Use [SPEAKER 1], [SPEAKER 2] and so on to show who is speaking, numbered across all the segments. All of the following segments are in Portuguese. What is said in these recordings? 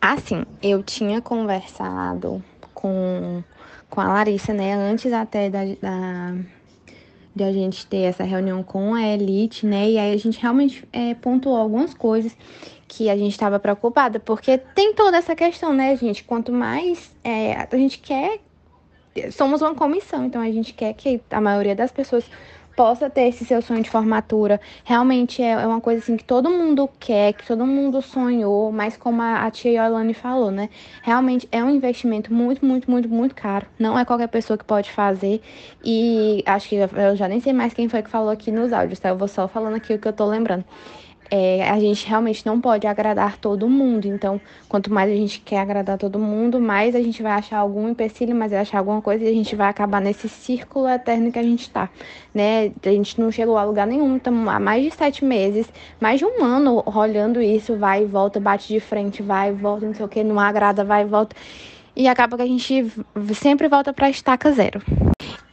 [SPEAKER 1] Assim, eu tinha conversado com, com a Larissa, né, antes até da, da de a gente ter essa reunião com a Elite, né? E aí a gente realmente é, pontuou algumas coisas que a gente estava preocupada, porque tem toda essa questão, né, gente? Quanto mais é, a gente quer, somos uma comissão, então a gente quer que a maioria das pessoas possa ter esse seu sonho de formatura. Realmente é, é uma coisa assim que todo mundo quer, que todo mundo sonhou, mas como a, a tia Yolane falou, né? Realmente é um investimento muito, muito, muito, muito caro. Não é qualquer pessoa que pode fazer. E acho que eu já nem sei mais quem foi que falou aqui nos áudios, tá? Eu vou só falando aqui o que eu tô lembrando é, a gente realmente não pode agradar todo mundo. Então, quanto mais a gente quer agradar todo mundo, mais a gente vai achar algum empecilho, mais vai achar alguma coisa e a gente vai acabar nesse círculo eterno que a gente está, né? A gente não chegou a lugar nenhum, estamos há mais de sete meses, mais de um ano olhando isso, vai e volta, bate de frente, vai e volta, não sei o que, não agrada, vai e volta. E acaba que a gente sempre volta para estaca zero.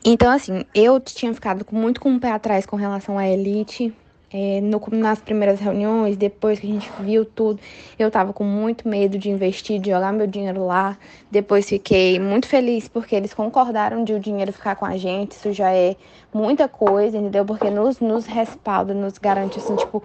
[SPEAKER 1] Então, assim, eu tinha ficado muito com o pé atrás com relação à elite, é, no, nas primeiras reuniões, depois que a gente viu tudo, eu tava com muito medo de investir, de jogar meu dinheiro lá. Depois fiquei muito feliz porque eles concordaram de o dinheiro ficar com a gente. Isso já é muita coisa, entendeu? Porque nos, nos respalda, nos garante, assim, tipo,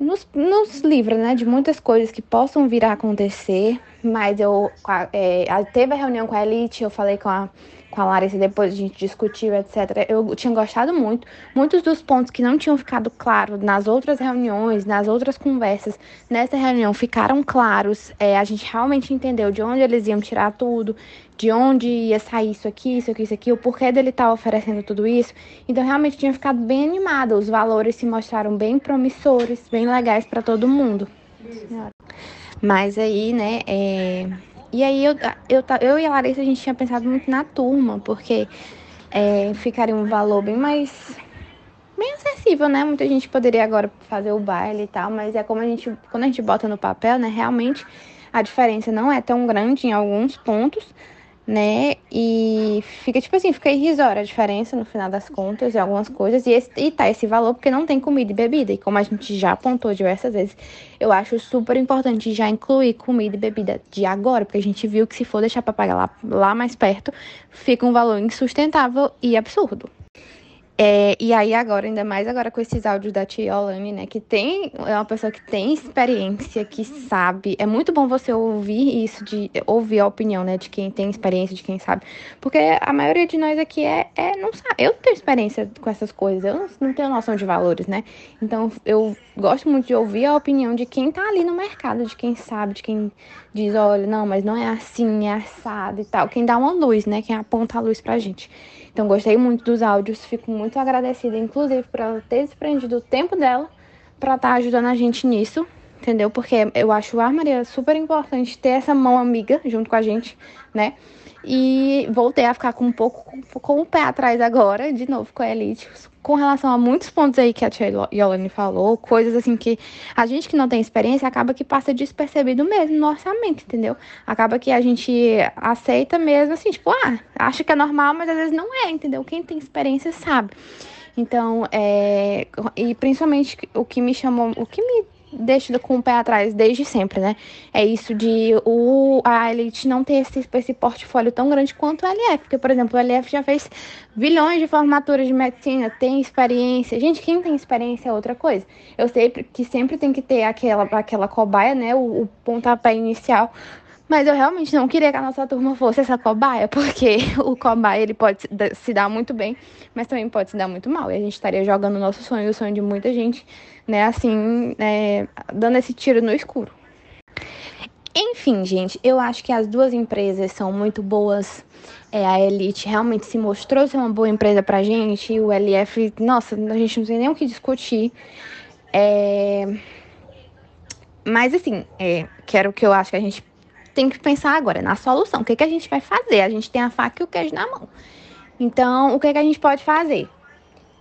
[SPEAKER 1] nos, nos livra, né, de muitas coisas que possam vir a acontecer. Mas eu é, teve a reunião com a Elite, eu falei com a com a Larissa depois a gente discutiu, etc. Eu tinha gostado muito. Muitos dos pontos que não tinham ficado claros nas outras reuniões, nas outras conversas, nessa reunião ficaram claros. É, a gente realmente entendeu de onde eles iam tirar tudo, de onde ia sair isso aqui, isso aqui, isso aqui, o porquê dele estar tá oferecendo tudo isso. Então realmente tinha ficado bem animada. Os valores se mostraram bem promissores, bem legais para todo mundo. Mas aí, né, é e aí eu, eu, eu e a Larissa, a gente tinha pensado muito na turma, porque é, ficaria um valor bem mais bem acessível, né? Muita gente poderia agora fazer o baile e tal, mas é como a gente, quando a gente bota no papel, né? Realmente a diferença não é tão grande em alguns pontos, né? E fica tipo assim, fica irrisória a diferença no final das contas e algumas coisas. E, esse, e tá esse valor porque não tem comida e bebida. E como a gente já apontou diversas vezes, eu acho super importante já incluir comida e bebida de agora, porque a gente viu que se for deixar pra pagar lá, lá mais perto, fica um valor insustentável e absurdo. É, e aí agora, ainda mais agora com esses áudios da tia Olane, né, que tem, é uma pessoa que tem experiência, que sabe, é muito bom você ouvir isso, de ouvir a opinião, né, de quem tem experiência, de quem sabe, porque a maioria de nós aqui é, é não sabe, eu tenho experiência com essas coisas, eu não, não tenho noção de valores, né, então eu gosto muito de ouvir a opinião de quem tá ali no mercado, de quem sabe, de quem diz, olha, não, mas não é assim, é assado e tal, quem dá uma luz, né, quem aponta a luz pra gente. Então, gostei muito dos áudios, fico muito agradecida, inclusive, por ela ter desprendido o tempo dela para estar tá ajudando a gente nisso, entendeu? Porque eu acho a Maria super importante ter essa mão amiga junto com a gente, né? E voltei a ficar com um pouco com, o pé atrás agora, de novo com a Elite, com relação a muitos pontos aí que a tia Yolane falou, coisas assim que a gente que não tem experiência acaba que passa despercebido mesmo no orçamento, entendeu? Acaba que a gente aceita mesmo assim, tipo, ah, acha que é normal, mas às vezes não é, entendeu? Quem tem experiência sabe. Então, é, e principalmente o que me chamou, o que me deixa com o pé atrás desde sempre, né? É isso de o, a Elite não ter esse, esse portfólio tão grande quanto o LF. Porque, por exemplo, o LF já fez bilhões de formaturas de medicina, tem experiência. Gente, quem tem experiência é outra coisa. Eu sei que sempre tem que ter aquela, aquela cobaia, né? O, o pontapé inicial mas eu realmente não queria que a nossa turma fosse essa cobaia, porque o cobaia ele pode se dar muito bem, mas também pode se dar muito mal. E a gente estaria jogando o nosso sonho, o sonho de muita gente, né, assim, né, dando esse tiro no escuro. Enfim, gente, eu acho que as duas empresas são muito boas. É, a Elite realmente se mostrou ser uma boa empresa pra gente. E o LF, nossa, a gente não tem nem o que discutir. É... Mas assim, é, que o que eu acho que a gente tem que pensar agora na solução. O que, que a gente vai fazer? A gente tem a faca e o queijo na mão. Então, o que, que a gente pode fazer?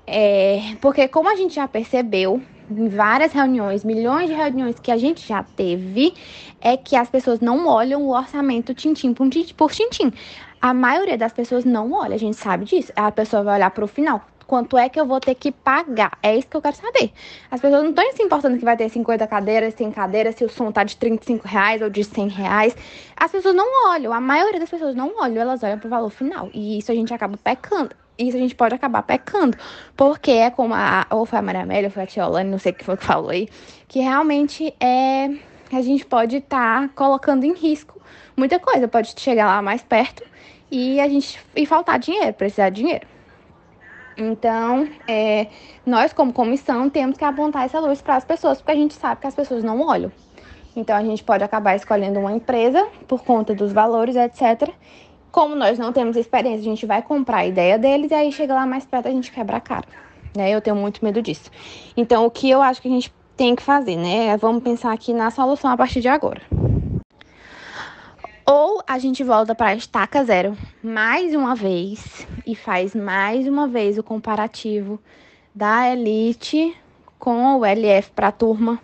[SPEAKER 1] É, porque como a gente já percebeu em várias reuniões, milhões de reuniões que a gente já teve, é que as pessoas não olham o orçamento tintim por tintim. A maioria das pessoas não olha, a gente sabe disso. A pessoa vai olhar para o final quanto é que eu vou ter que pagar. É isso que eu quero saber. As pessoas não estão se importando que vai ter 50 cadeiras, 100 cadeiras, se o som tá de 35 reais ou de 100 reais. As pessoas não olham, a maioria das pessoas não olham, elas olham pro valor final. E isso a gente acaba pecando isso a gente pode acabar pecando. Porque é como a. Ou foi a Maria Amélia, ou foi a Tia Olane, não sei o que foi que falou aí. Que realmente é. A gente pode estar tá colocando em risco muita coisa. Pode chegar lá mais perto e a gente. E faltar dinheiro, precisar de dinheiro. Então, é, nós, como comissão, temos que apontar essa luz para as pessoas, porque a gente sabe que as pessoas não olham. Então, a gente pode acabar escolhendo uma empresa por conta dos valores, etc. Como nós não temos experiência, a gente vai comprar a ideia deles e aí chega lá mais perto a gente quebra a cara. Né? Eu tenho muito medo disso. Então, o que eu acho que a gente tem que fazer, né? Vamos pensar aqui na solução a partir de agora. A gente volta para a estaca zero mais uma vez e faz mais uma vez o comparativo da Elite com o LF para a turma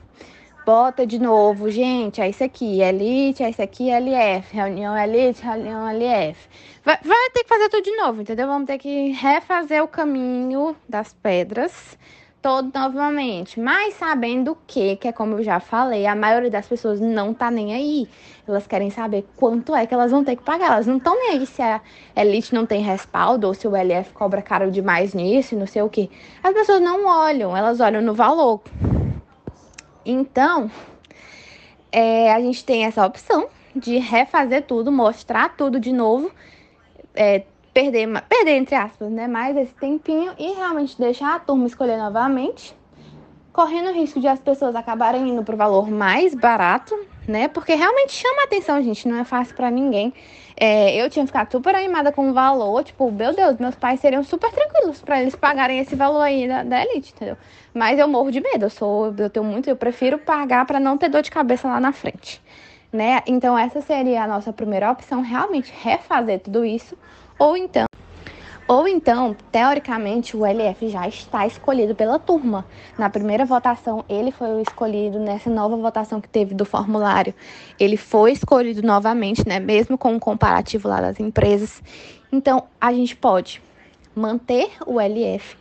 [SPEAKER 1] bota de novo, gente, é isso aqui, Elite, é isso aqui, LF, reunião Elite, reunião LF. Vai, vai ter que fazer tudo de novo, entendeu? Vamos ter que refazer o caminho das pedras todo novamente, mas sabendo que, que é como eu já falei, a maioria das pessoas não tá nem aí. Elas querem saber quanto é que elas vão ter que pagar. Elas não estão nem aí se a Elite não tem respaldo ou se o LF cobra caro demais nisso, não sei o que. As pessoas não olham, elas olham no valor. Então, é, a gente tem essa opção de refazer tudo, mostrar tudo de novo, é, perder, perder entre aspas, né, mais esse tempinho e realmente deixar a turma escolher novamente, correndo o risco de as pessoas acabarem indo para o valor mais barato, né, porque realmente chama a atenção, gente, não é fácil para ninguém. É, eu tinha ficado super animada com o valor, tipo, meu Deus, meus pais seriam super tranquilos para eles pagarem esse valor aí da, da Elite, entendeu? Mas eu morro de medo, eu sou, eu tenho muito, eu prefiro pagar para não ter dor de cabeça lá na frente, né? Então essa seria a nossa primeira opção, realmente refazer tudo isso, ou então ou então, teoricamente, o LF já está escolhido pela turma. Na primeira votação, ele foi o escolhido. Nessa nova votação que teve do formulário, ele foi escolhido novamente, né? Mesmo com o comparativo lá das empresas. Então, a gente pode manter o LF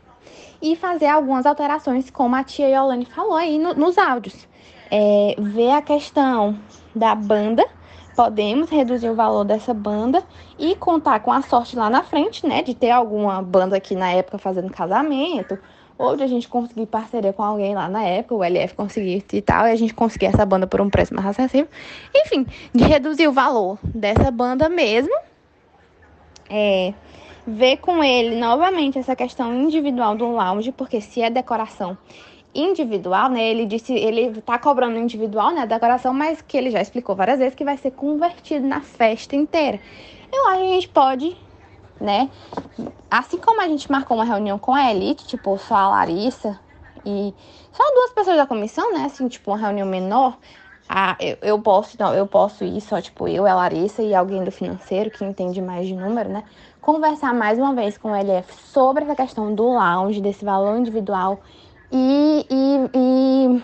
[SPEAKER 1] e fazer algumas alterações, como a tia Yolane falou aí no, nos áudios. É, ver a questão da banda podemos reduzir o valor dessa banda e contar com a sorte lá na frente, né, de ter alguma banda aqui na época fazendo casamento, ou de a gente conseguir parceria com alguém lá na época, o LF conseguir e tal, e a gente conseguir essa banda por um preço mais acessível. Enfim, de reduzir o valor dessa banda mesmo. É, ver com ele novamente essa questão individual do lounge, porque se é decoração individual, né? Ele disse, ele tá cobrando individual, né, decoração, mas que ele já explicou várias vezes que vai ser convertido na festa inteira. Eu acho que a gente pode, né, assim como a gente marcou uma reunião com a Elite, tipo, só a Larissa e só duas pessoas da comissão, né, assim, tipo, uma reunião menor, ah, eu, eu posso, não, eu posso ir só, tipo, eu, a Larissa e alguém do financeiro que entende mais de número, né? Conversar mais uma vez com o LF sobre essa questão do lounge, desse valor individual e, e, e,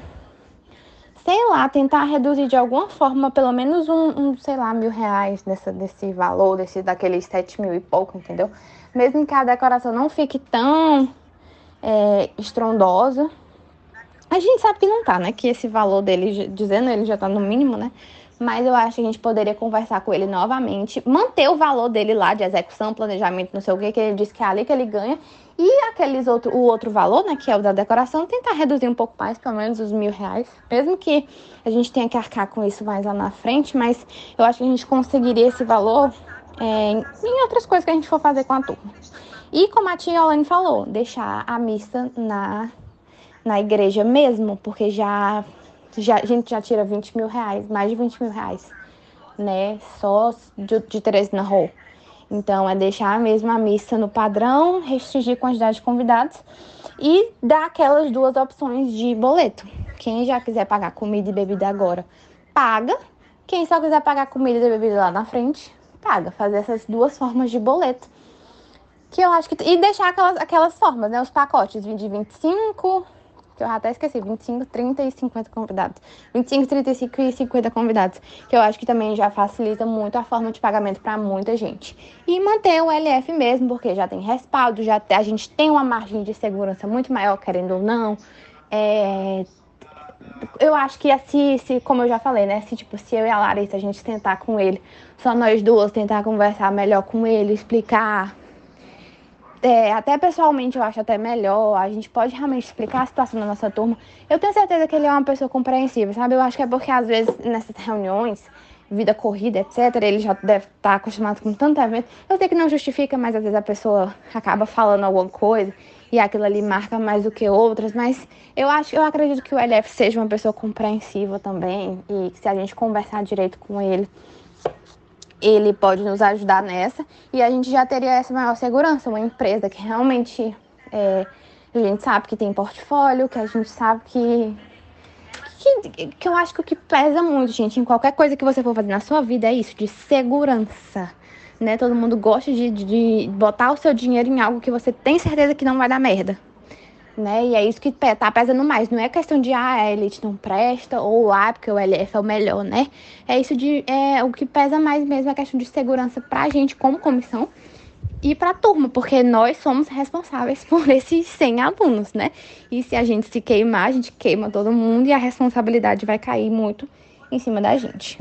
[SPEAKER 1] sei lá, tentar reduzir de alguma forma, pelo menos um, um, sei lá, mil reais dessa, desse valor, desse, daqueles sete mil e pouco, entendeu? Mesmo que a decoração não fique tão é, estrondosa. A gente sabe que não tá, né? Que esse valor dele, dizendo ele já tá no mínimo, né? Mas eu acho que a gente poderia conversar com ele novamente, manter o valor dele lá de execução, planejamento, não sei o que, que ele disse que é ali que ele ganha, e aqueles outro, o outro valor, né, que é o da decoração, tentar reduzir um pouco mais, pelo menos os mil reais. Mesmo que a gente tenha que arcar com isso mais lá na frente, mas eu acho que a gente conseguiria esse valor é, em outras coisas que a gente for fazer com a turma. E como a tia Olane falou, deixar a missa na, na igreja mesmo, porque já, já a gente já tira 20 mil reais, mais de 20 mil reais, né? Só de, de Teresina Hall. Então, é deixar mesmo a missa no padrão, restringir a quantidade de convidados e dar aquelas duas opções de boleto. Quem já quiser pagar comida e bebida agora, paga. Quem só quiser pagar comida e bebida lá na frente, paga. Fazer essas duas formas de boleto. Que eu acho que. E deixar aquelas, aquelas formas, né? Os pacotes de 25, que eu até esqueci, 25, 30 e 50 convidados. 25, 35 e 50 convidados, que eu acho que também já facilita muito a forma de pagamento para muita gente. E manter o LF mesmo, porque já tem respaldo, já a gente tem uma margem de segurança muito maior, querendo ou não. É, eu acho que assim, se, como eu já falei, né? Se, tipo, se eu e a Larissa a gente tentar com ele, só nós duas tentar conversar melhor com ele, explicar. É, até pessoalmente eu acho até melhor. A gente pode realmente explicar a situação da nossa turma. Eu tenho certeza que ele é uma pessoa compreensiva, sabe? Eu acho que é porque às vezes nessas reuniões, vida corrida, etc., ele já deve estar acostumado com tanto evento. Eu sei que não justifica, mas às vezes a pessoa acaba falando alguma coisa e aquilo ali marca mais do que outras, mas eu acho, eu acredito que o LF seja uma pessoa compreensiva também e que se a gente conversar direito com ele, ele pode nos ajudar nessa e a gente já teria essa maior segurança, uma empresa que realmente é, a gente sabe que tem portfólio, que a gente sabe que que, que eu acho que o que pesa muito, gente, em qualquer coisa que você for fazer na sua vida é isso, de segurança né? Todo mundo gosta de, de botar o seu dinheiro em algo que você tem certeza que não vai dar merda. Né? E é isso que tá pesando mais. Não é questão de ah, a elite não presta ou ah, porque o LF é o melhor, né? É isso de. É, o que pesa mais mesmo é a questão de segurança pra gente como comissão e pra turma, porque nós somos responsáveis por esses 100 alunos, né? E se a gente se queimar, a gente queima todo mundo e a responsabilidade vai cair muito em cima da gente.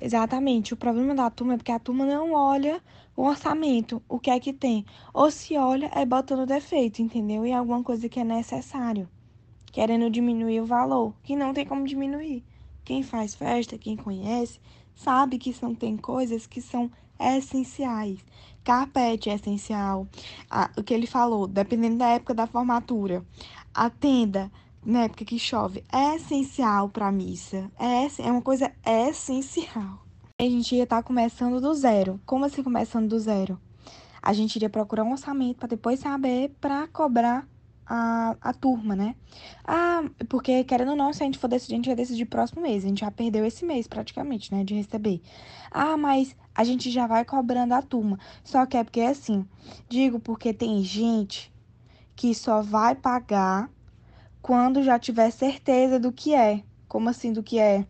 [SPEAKER 2] Exatamente. O problema da turma é porque a turma não olha o orçamento, o que é que tem. Ou se olha, é botando defeito, entendeu? E alguma coisa que é necessário. Querendo diminuir o valor, que não tem como diminuir. Quem faz festa, quem conhece, sabe que são, tem coisas que são essenciais. Carpete é essencial. Ah, o que ele falou, dependendo da época da formatura. A tenda na época que chove, é essencial para a missa. É, é uma coisa essencial. A gente ia estar tá começando do zero. Como assim começando do zero? A gente iria procurar um orçamento para depois saber para cobrar a, a turma, né? Ah, porque querendo ou não, se a gente for decidir, a gente vai decidir próximo mês. A gente já perdeu esse mês praticamente, né? De receber. Ah, mas a gente já vai cobrando a turma. Só que é porque é assim, digo porque tem gente que só vai pagar quando já tiver certeza do que é. Como assim do que é?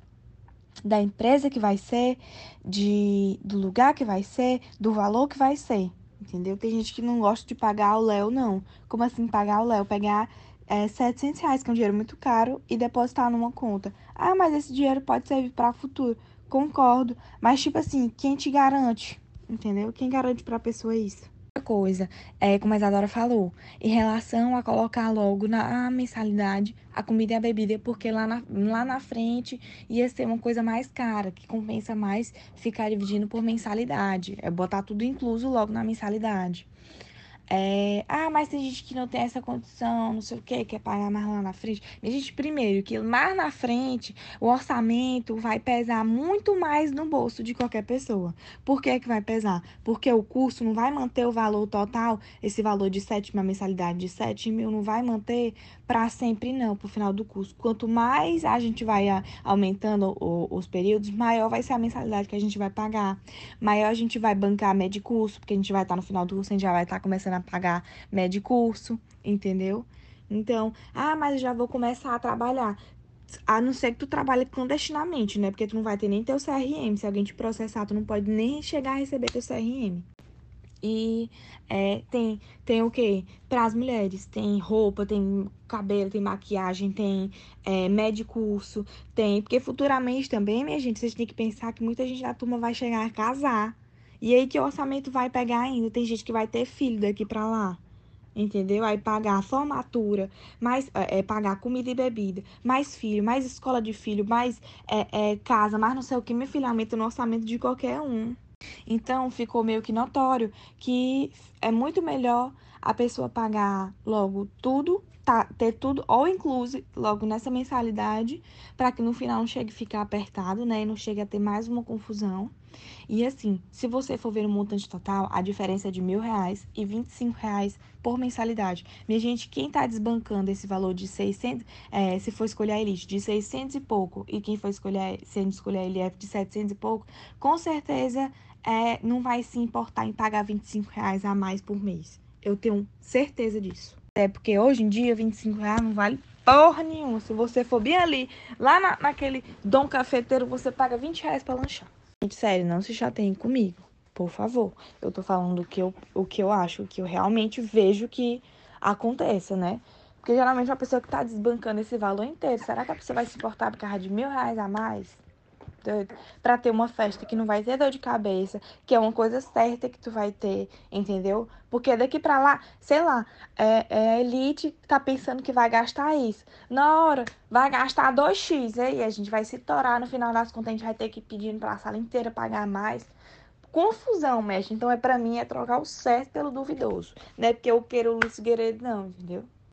[SPEAKER 2] Da empresa que vai ser, de, do lugar que vai ser, do valor que vai ser. Entendeu? Tem gente que não gosta de pagar o Léo, não. Como assim pagar o Léo? Pegar é, 700 reais, que é um dinheiro muito caro, e depositar numa conta. Ah, mas esse dinheiro pode servir para futuro. Concordo. Mas, tipo assim, quem te garante? Entendeu? Quem garante para a pessoa isso? Coisa, é, como a Isadora falou, em relação a colocar logo na mensalidade a comida e a bebida, porque lá na, lá na frente ia ser uma coisa mais cara, que compensa mais ficar dividindo por mensalidade, é botar tudo incluso logo na mensalidade. É, ah, mas tem gente que não tem essa condição, não sei o que, quer pagar mais lá na frente. Minha gente, primeiro, que mais na frente o orçamento vai pesar muito mais no bolso de qualquer pessoa. Por que, que vai pesar? Porque o curso não vai manter o valor total, esse valor de 7, uma mensalidade de 7 mil, não vai manter para sempre, não, pro final do curso. Quanto mais a gente vai aumentando o, os períodos, maior vai ser a mensalidade que a gente vai pagar. Maior a gente vai bancar de curso, porque a gente vai estar tá no final do curso, a gente já vai estar tá começando pagar médio curso, entendeu? Então, ah, mas eu já vou começar a trabalhar. A não ser que tu trabalhe clandestinamente, né? Porque tu não vai ter nem teu CRM. Se alguém te processar, tu não pode nem chegar a receber teu CRM. E é, tem, tem o quê? Para as mulheres, tem roupa, tem cabelo, tem maquiagem, tem é, médio curso, tem. Porque futuramente também, minha gente, vocês têm que pensar que muita gente da turma vai chegar a casar. E aí que o orçamento vai pegar ainda? Tem gente que vai ter filho daqui para lá. Entendeu? Aí pagar a formatura, mais é, é, pagar comida e bebida, mais filho, mais escola de filho, mais é, é, casa, mais não sei o que, meu filho aumenta no orçamento de qualquer um. Então ficou meio que notório que é muito melhor a pessoa pagar logo tudo tá, ter tudo all inclusive logo nessa mensalidade, para que no final não chegue a ficar apertado, né? E não chegue a ter mais uma confusão. E assim, se você for ver o montante total, a diferença é de mil reais e 25 reais por mensalidade. Minha gente, quem tá desbancando esse valor de 600, é, se for escolher a Elite, de 600 e pouco, e quem for escolher, se escolher a LF de 700 e pouco, com certeza é, não vai se importar em pagar 25 reais a mais por mês. Eu tenho certeza disso. É porque hoje em dia 25 reais não vale porra nenhuma. Se você for bem ali, lá na, naquele dom cafeteiro, você paga 20 reais pra lanchar. Gente, sério, não se chateiem comigo. Por favor. Eu tô falando o que eu, o que eu acho, o que eu realmente vejo que aconteça, né? Porque geralmente uma pessoa que tá desbancando esse valor inteiro, será que a pessoa vai se importar por causa de mil reais a mais? Para ter uma festa que não vai ter dor de cabeça, que é uma coisa certa que tu vai ter, entendeu? Porque daqui para lá, sei lá, é, é, a elite tá pensando que vai gastar isso. Na hora, vai gastar 2x, aí a gente vai se torar, no final das contas a gente vai ter que pedir para a sala inteira pagar mais. Confusão, mestre. Então, é para mim, é trocar o certo pelo duvidoso. Não é porque eu quero o Luiz Guerreiro, não, entendeu?